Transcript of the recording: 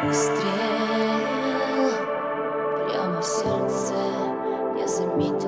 Выстрел прямо в сердце я заметил.